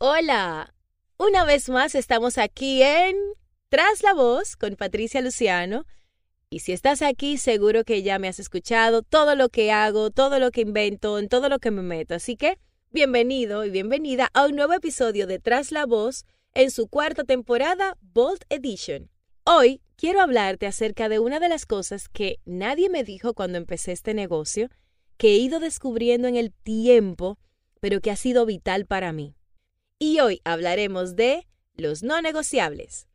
Hola, una vez más estamos aquí en Tras la Voz con Patricia Luciano. Y si estás aquí, seguro que ya me has escuchado todo lo que hago, todo lo que invento, en todo lo que me meto. Así que, bienvenido y bienvenida a un nuevo episodio de Tras la Voz en su cuarta temporada, Bold Edition. Hoy quiero hablarte acerca de una de las cosas que nadie me dijo cuando empecé este negocio, que he ido descubriendo en el tiempo, pero que ha sido vital para mí y hoy hablaremos de los no negociables.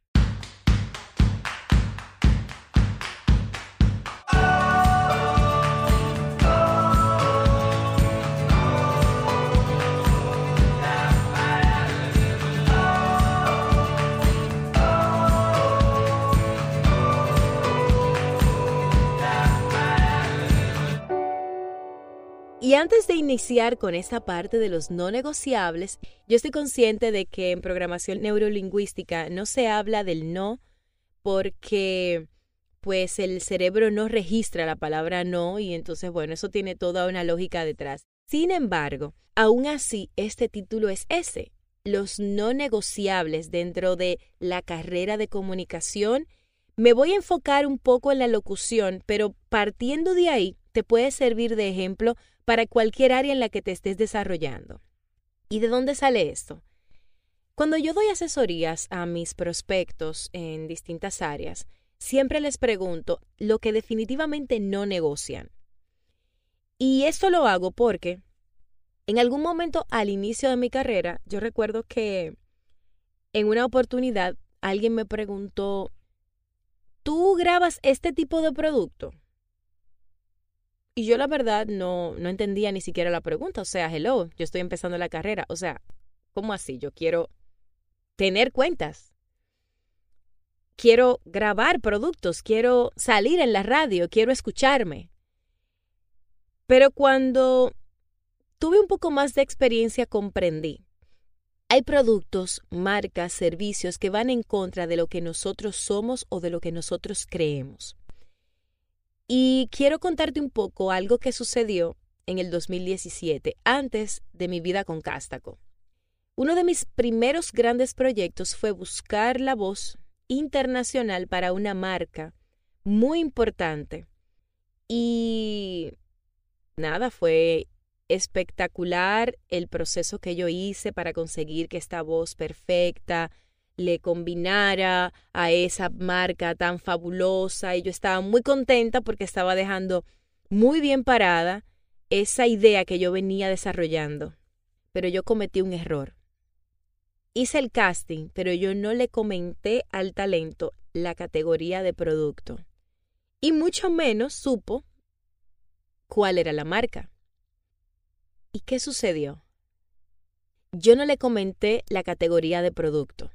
Antes de iniciar con esta parte de los no negociables, yo estoy consciente de que en programación neurolingüística no se habla del no porque pues el cerebro no registra la palabra no y entonces bueno, eso tiene toda una lógica detrás. Sin embargo, aún así este título es ese, los no negociables dentro de la carrera de comunicación. Me voy a enfocar un poco en la locución, pero partiendo de ahí te puede servir de ejemplo para cualquier área en la que te estés desarrollando. ¿Y de dónde sale esto? Cuando yo doy asesorías a mis prospectos en distintas áreas, siempre les pregunto lo que definitivamente no negocian. Y esto lo hago porque en algún momento al inicio de mi carrera, yo recuerdo que en una oportunidad alguien me preguntó, ¿tú grabas este tipo de producto? Y yo la verdad no, no entendía ni siquiera la pregunta. O sea, hello, yo estoy empezando la carrera. O sea, ¿cómo así? Yo quiero tener cuentas. Quiero grabar productos, quiero salir en la radio, quiero escucharme. Pero cuando tuve un poco más de experiencia comprendí. Hay productos, marcas, servicios que van en contra de lo que nosotros somos o de lo que nosotros creemos. Y quiero contarte un poco algo que sucedió en el 2017, antes de mi vida con Cástaco. Uno de mis primeros grandes proyectos fue buscar la voz internacional para una marca muy importante. Y nada, fue espectacular el proceso que yo hice para conseguir que esta voz perfecta, le combinara a esa marca tan fabulosa y yo estaba muy contenta porque estaba dejando muy bien parada esa idea que yo venía desarrollando. Pero yo cometí un error. Hice el casting, pero yo no le comenté al talento la categoría de producto. Y mucho menos supo cuál era la marca. ¿Y qué sucedió? Yo no le comenté la categoría de producto.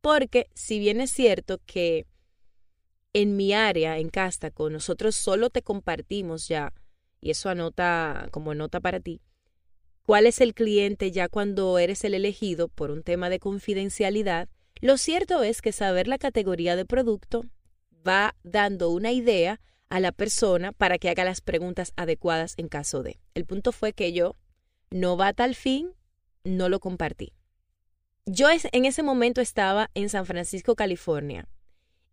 Porque si bien es cierto que en mi área, en Cástaco, nosotros solo te compartimos ya, y eso anota como nota para ti, cuál es el cliente ya cuando eres el elegido por un tema de confidencialidad, lo cierto es que saber la categoría de producto va dando una idea a la persona para que haga las preguntas adecuadas en caso de. El punto fue que yo, no va a tal fin, no lo compartí. Yo en ese momento estaba en San Francisco, California,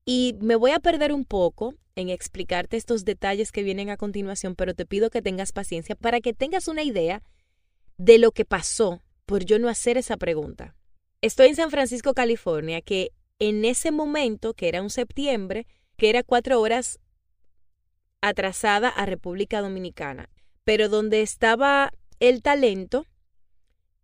y me voy a perder un poco en explicarte estos detalles que vienen a continuación, pero te pido que tengas paciencia para que tengas una idea de lo que pasó por yo no hacer esa pregunta. Estoy en San Francisco, California, que en ese momento, que era un septiembre, que era cuatro horas atrasada a República Dominicana, pero donde estaba el talento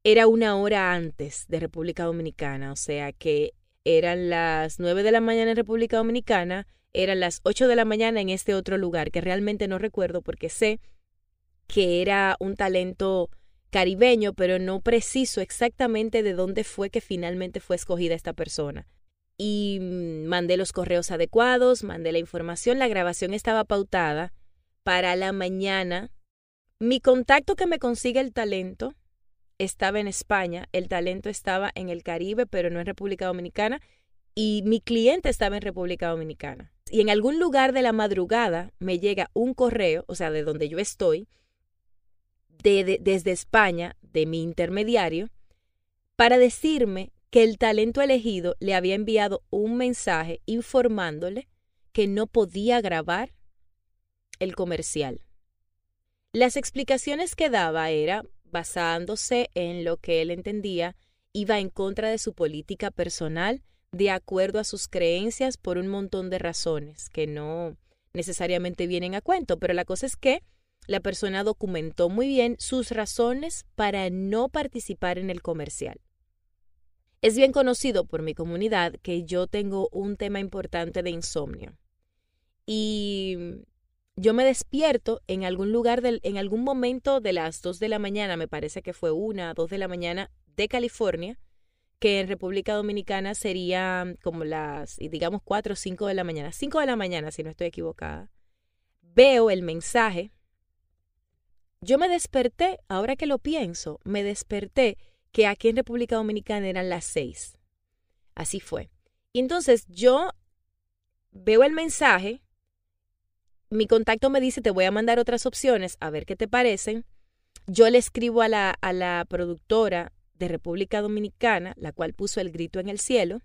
era una hora antes de República Dominicana, o sea que eran las nueve de la mañana en República Dominicana, eran las ocho de la mañana en este otro lugar, que realmente no recuerdo porque sé que era un talento caribeño, pero no preciso exactamente de dónde fue que finalmente fue escogida esta persona. Y mm, mandé los correos adecuados, mandé la información, la grabación estaba pautada para la mañana. Mi contacto que me consigue el talento estaba en España, el talento estaba en el Caribe, pero no en República Dominicana, y mi cliente estaba en República Dominicana. Y en algún lugar de la madrugada me llega un correo, o sea, de donde yo estoy, desde España, de mi intermediario, para decirme que el talento elegido le había enviado un mensaje informándole que no podía grabar el comercial. Las explicaciones que daba era basándose en lo que él entendía iba en contra de su política personal de acuerdo a sus creencias por un montón de razones que no necesariamente vienen a cuento, pero la cosa es que la persona documentó muy bien sus razones para no participar en el comercial. Es bien conocido por mi comunidad que yo tengo un tema importante de insomnio. Y yo me despierto en algún lugar, en algún momento de las 2 de la mañana, me parece que fue una, 2 de la mañana de California, que en República Dominicana sería como las, digamos, 4 o 5 de la mañana, 5 de la mañana si no estoy equivocada. Veo el mensaje. Yo me desperté, ahora que lo pienso, me desperté que aquí en República Dominicana eran las 6. Así fue. Entonces yo veo el mensaje, mi contacto me dice, te voy a mandar otras opciones, a ver qué te parecen. Yo le escribo a la, a la productora de República Dominicana, la cual puso el grito en el cielo.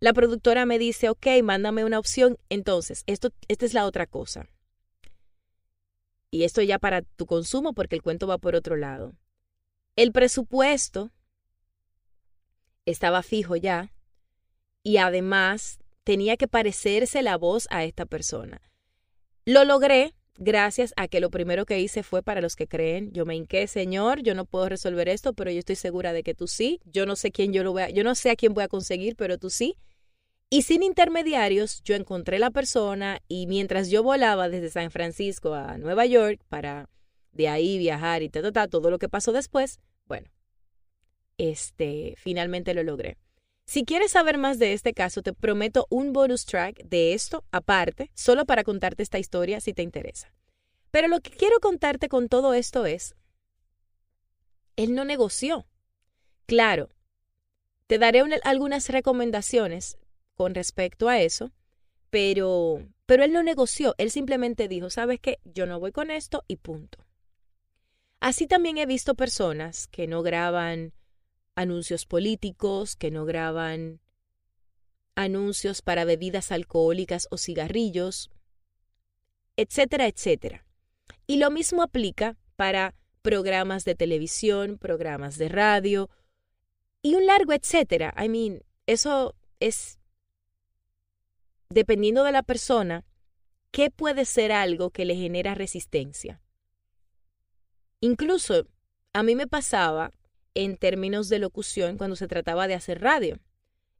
La productora me dice, ok, mándame una opción. Entonces, esto, esta es la otra cosa. Y esto ya para tu consumo porque el cuento va por otro lado. El presupuesto estaba fijo ya y además tenía que parecerse la voz a esta persona. Lo logré gracias a que lo primero que hice fue para los que creen. Yo me hinqué, Señor, yo no puedo resolver esto, pero yo estoy segura de que tú sí. Yo no sé quién yo lo voy a, yo no sé a quién voy a conseguir, pero tú sí. Y sin intermediarios, yo encontré la persona y mientras yo volaba desde San Francisco a Nueva York para de ahí viajar y ta, todo lo que pasó después, bueno, este, finalmente lo logré. Si quieres saber más de este caso, te prometo un bonus track de esto aparte, solo para contarte esta historia si te interesa. Pero lo que quiero contarte con todo esto es, él no negoció. Claro, te daré algunas recomendaciones con respecto a eso, pero, pero él no negoció, él simplemente dijo, sabes qué, yo no voy con esto y punto. Así también he visto personas que no graban anuncios políticos, que no graban anuncios para bebidas alcohólicas o cigarrillos, etcétera, etcétera. Y lo mismo aplica para programas de televisión, programas de radio y un largo etcétera. I mean, eso es dependiendo de la persona, ¿qué puede ser algo que le genera resistencia? Incluso a mí me pasaba en términos de locución cuando se trataba de hacer radio.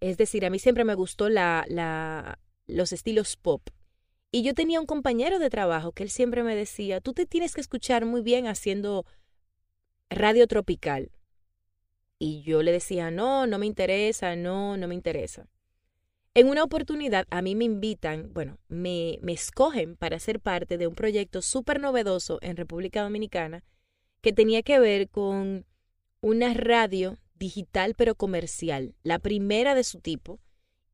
Es decir, a mí siempre me gustó la, la, los estilos pop. Y yo tenía un compañero de trabajo que él siempre me decía, tú te tienes que escuchar muy bien haciendo radio tropical. Y yo le decía, no, no me interesa, no, no me interesa. En una oportunidad a mí me invitan, bueno, me, me escogen para ser parte de un proyecto súper novedoso en República Dominicana que tenía que ver con una radio digital pero comercial, la primera de su tipo,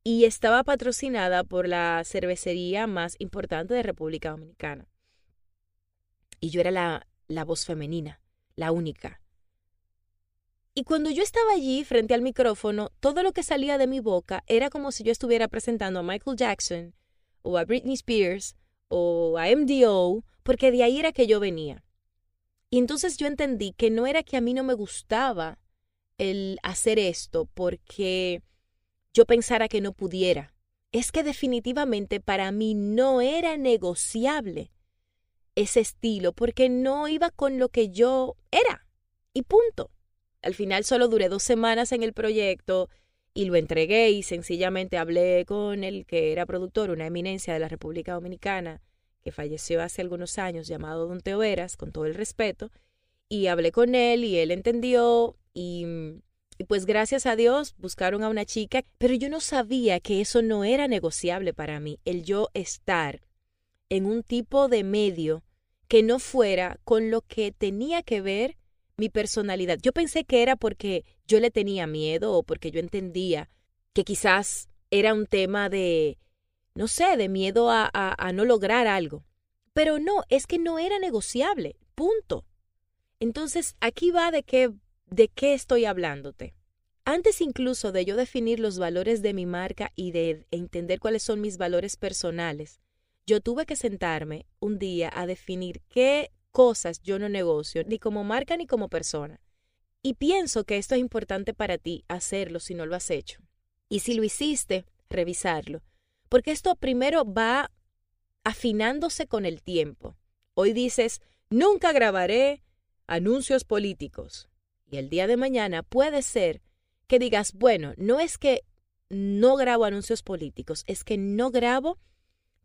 y estaba patrocinada por la cervecería más importante de República Dominicana. Y yo era la, la voz femenina, la única. Y cuando yo estaba allí frente al micrófono, todo lo que salía de mi boca era como si yo estuviera presentando a Michael Jackson o a Britney Spears o a MDO, porque de ahí era que yo venía. Y entonces yo entendí que no era que a mí no me gustaba el hacer esto porque yo pensara que no pudiera. Es que definitivamente para mí no era negociable ese estilo porque no iba con lo que yo era. Y punto. Al final solo duré dos semanas en el proyecto y lo entregué y sencillamente hablé con el que era productor, una eminencia de la República Dominicana, que falleció hace algunos años, llamado Don Teo Veras, con todo el respeto, y hablé con él y él entendió y, y pues gracias a Dios buscaron a una chica, pero yo no sabía que eso no era negociable para mí, el yo estar en un tipo de medio que no fuera con lo que tenía que ver mi personalidad. Yo pensé que era porque yo le tenía miedo o porque yo entendía que quizás era un tema de no sé, de miedo a, a, no lograr algo. Pero no, es que no era negociable, punto. Entonces, aquí va de qué, de qué estoy hablándote. antes incluso de yo definir los valores de mi marca y de entender cuáles son mis valores personales, yo tuve que sentarme un día a definir qué cosas yo no negocio, ni como marca ni como persona. Y pienso que esto es importante para ti, hacerlo si no lo has hecho. Y si lo hiciste, revisarlo. Porque esto primero va afinándose con el tiempo. Hoy dices, nunca grabaré anuncios políticos. Y el día de mañana puede ser que digas, bueno, no es que no grabo anuncios políticos, es que no grabo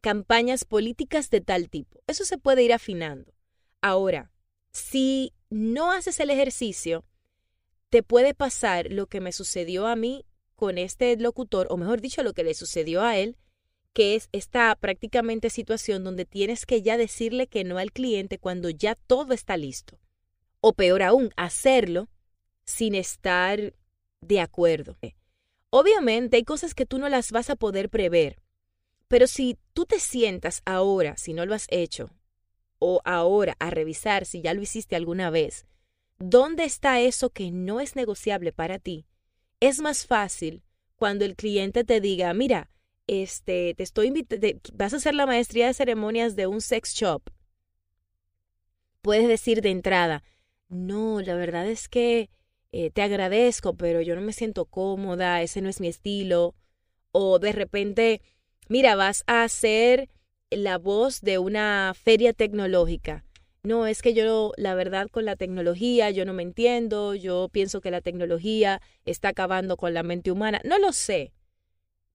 campañas políticas de tal tipo. Eso se puede ir afinando. Ahora, si no haces el ejercicio, te puede pasar lo que me sucedió a mí con este locutor, o mejor dicho, lo que le sucedió a él, que es esta prácticamente situación donde tienes que ya decirle que no al cliente cuando ya todo está listo. O peor aún, hacerlo sin estar de acuerdo. Obviamente hay cosas que tú no las vas a poder prever, pero si tú te sientas ahora, si no lo has hecho, o ahora a revisar si ya lo hiciste alguna vez, ¿dónde está eso que no es negociable para ti? Es más fácil cuando el cliente te diga, mira, este, te estoy invitando, vas a hacer la maestría de ceremonias de un sex shop. Puedes decir de entrada, no, la verdad es que eh, te agradezco, pero yo no me siento cómoda, ese no es mi estilo. O de repente, mira, vas a hacer la voz de una feria tecnológica. No, es que yo, la verdad, con la tecnología, yo no me entiendo, yo pienso que la tecnología está acabando con la mente humana. No lo sé.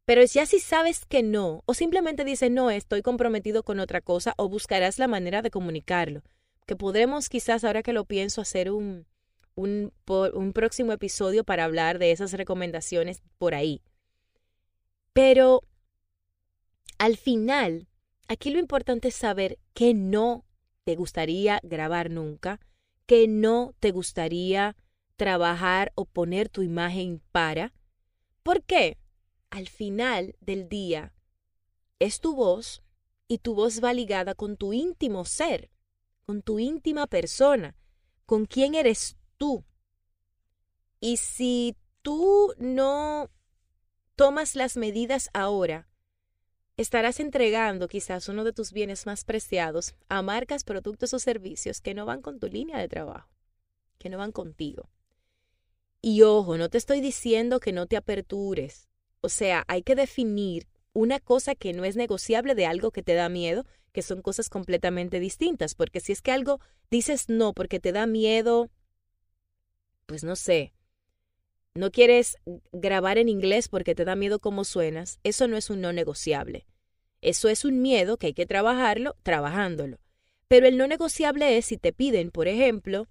Pero ya si sabes que no, o simplemente dices, no, estoy comprometido con otra cosa, o buscarás la manera de comunicarlo. Que podremos quizás, ahora que lo pienso, hacer un, un, un próximo episodio para hablar de esas recomendaciones por ahí. Pero al final, aquí lo importante es saber que no te gustaría grabar nunca, que no te gustaría trabajar o poner tu imagen para. ¿Por qué? Al final del día es tu voz y tu voz va ligada con tu íntimo ser, con tu íntima persona, con quién eres tú. Y si tú no tomas las medidas ahora, estarás entregando quizás uno de tus bienes más preciados a marcas, productos o servicios que no van con tu línea de trabajo, que no van contigo. Y ojo, no te estoy diciendo que no te apertures. O sea, hay que definir una cosa que no es negociable de algo que te da miedo, que son cosas completamente distintas, porque si es que algo dices no porque te da miedo pues no sé, no quieres grabar en inglés porque te da miedo cómo suenas, eso no es un no negociable. Eso es un miedo que hay que trabajarlo trabajándolo. Pero el no negociable es si te piden, por ejemplo,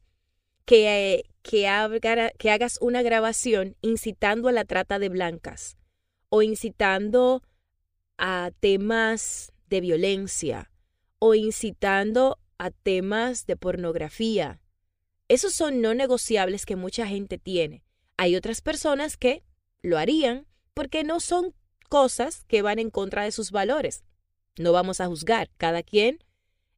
que, que, que hagas una grabación incitando a la trata de blancas o incitando a temas de violencia o incitando a temas de pornografía esos son no negociables que mucha gente tiene. Hay otras personas que lo harían porque no son cosas que van en contra de sus valores. No vamos a juzgar. Cada quien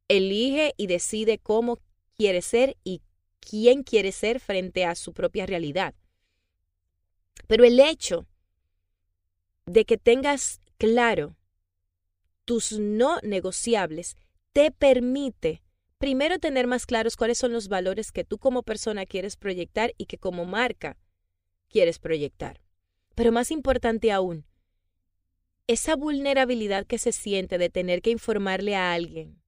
elige y decide cómo quiere ser y quién quiere ser frente a su propia realidad. Pero el hecho de que tengas claro tus no negociables te permite primero tener más claros cuáles son los valores que tú como persona quieres proyectar y que como marca quieres proyectar. Pero más importante aún, esa vulnerabilidad que se siente de tener que informarle a alguien.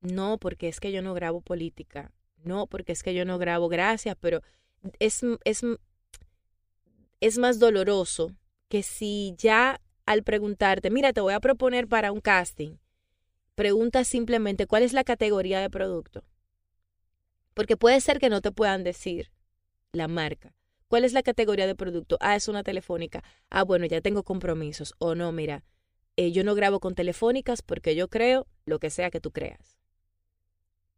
No, porque es que yo no grabo política. No, porque es que yo no grabo gracias, pero es, es, es más doloroso que si ya al preguntarte, mira, te voy a proponer para un casting pregunta simplemente cuál es la categoría de producto. Porque puede ser que no te puedan decir la marca. ¿Cuál es la categoría de producto? Ah, es una telefónica. Ah, bueno, ya tengo compromisos. O no, mira, eh, yo no grabo con telefónicas porque yo creo lo que sea que tú creas.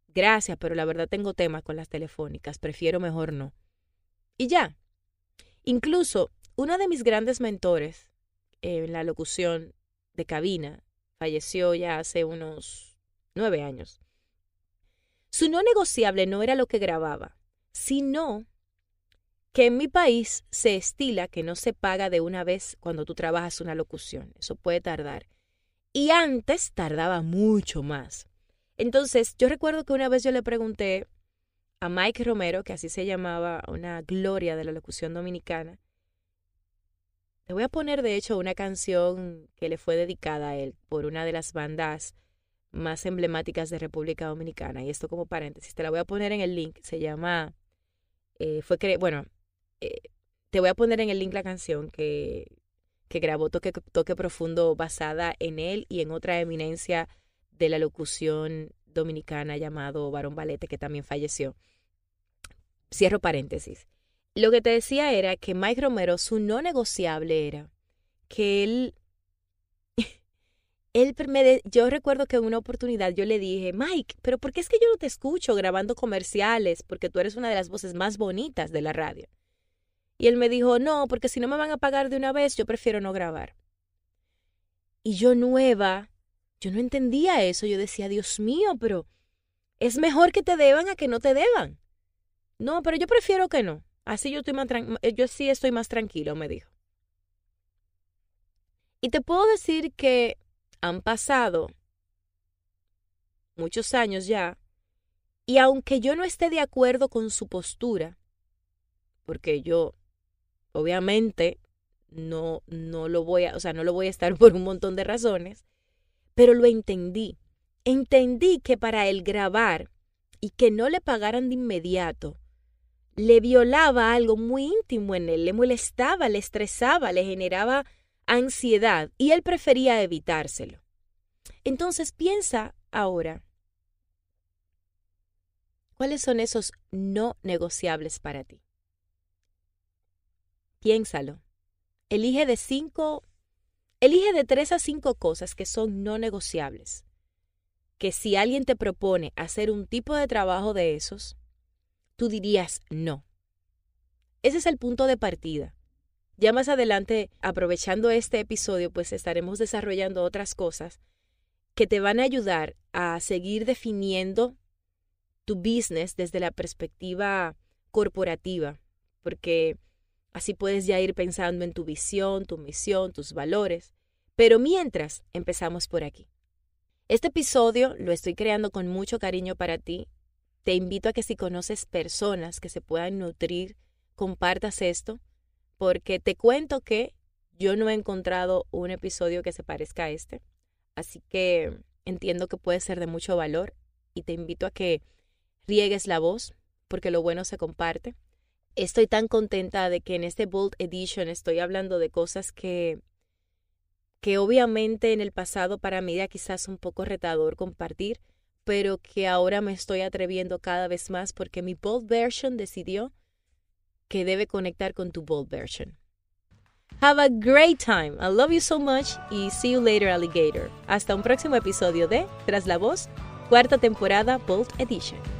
Gracias, pero la verdad tengo temas con las telefónicas. Prefiero mejor no. Y ya. Incluso uno de mis grandes mentores en la locución de cabina falleció ya hace unos nueve años. Su no negociable no era lo que grababa, sino que en mi país se estila que no se paga de una vez cuando tú trabajas una locución. Eso puede tardar. Y antes tardaba mucho más. Entonces, yo recuerdo que una vez yo le pregunté a Mike Romero, que así se llamaba, una gloria de la locución dominicana. Le voy a poner, de hecho, una canción que le fue dedicada a él por una de las bandas más emblemáticas de República Dominicana. Y esto como paréntesis, te la voy a poner en el link. Se llama, eh, fue bueno, eh, te voy a poner en el link la canción que, que grabó Toque, Toque Profundo basada en él y en otra eminencia de la locución dominicana llamado Barón Valete, que también falleció. Cierro paréntesis. Lo que te decía era que Mike Romero, su no negociable era que él, él me yo recuerdo que en una oportunidad yo le dije, Mike, pero ¿por qué es que yo no te escucho grabando comerciales? Porque tú eres una de las voces más bonitas de la radio. Y él me dijo, no, porque si no me van a pagar de una vez, yo prefiero no grabar. Y yo nueva, yo no entendía eso. Yo decía, Dios mío, pero es mejor que te deban a que no te deban. No, pero yo prefiero que no. Así yo estoy más yo sí estoy más tranquilo, me dijo. Y te puedo decir que han pasado muchos años ya, y aunque yo no esté de acuerdo con su postura, porque yo obviamente no no lo voy a, o sea, no lo voy a estar por un montón de razones, pero lo entendí. Entendí que para él grabar y que no le pagaran de inmediato, le violaba algo muy íntimo en él, le molestaba, le estresaba, le generaba ansiedad y él prefería evitárselo. Entonces piensa ahora, ¿cuáles son esos no negociables para ti? Piénsalo. Elige de cinco Elige de tres a cinco cosas que son no negociables. Que si alguien te propone hacer un tipo de trabajo de esos, tú dirías no. Ese es el punto de partida. Ya más adelante, aprovechando este episodio, pues estaremos desarrollando otras cosas que te van a ayudar a seguir definiendo tu business desde la perspectiva corporativa, porque Así puedes ya ir pensando en tu visión, tu misión, tus valores. Pero mientras, empezamos por aquí. Este episodio lo estoy creando con mucho cariño para ti. Te invito a que si conoces personas que se puedan nutrir, compartas esto, porque te cuento que yo no he encontrado un episodio que se parezca a este. Así que entiendo que puede ser de mucho valor y te invito a que riegues la voz, porque lo bueno se comparte estoy tan contenta de que en este Bold Edition estoy hablando de cosas que, que obviamente en el pasado para mí era quizás un poco retador compartir, pero que ahora me estoy atreviendo cada vez más porque mi Bold Version decidió que debe conectar con tu Bold Version. Have a great time. I love you so much y see you later, alligator. Hasta un próximo episodio de Tras la Voz, cuarta temporada Bold Edition.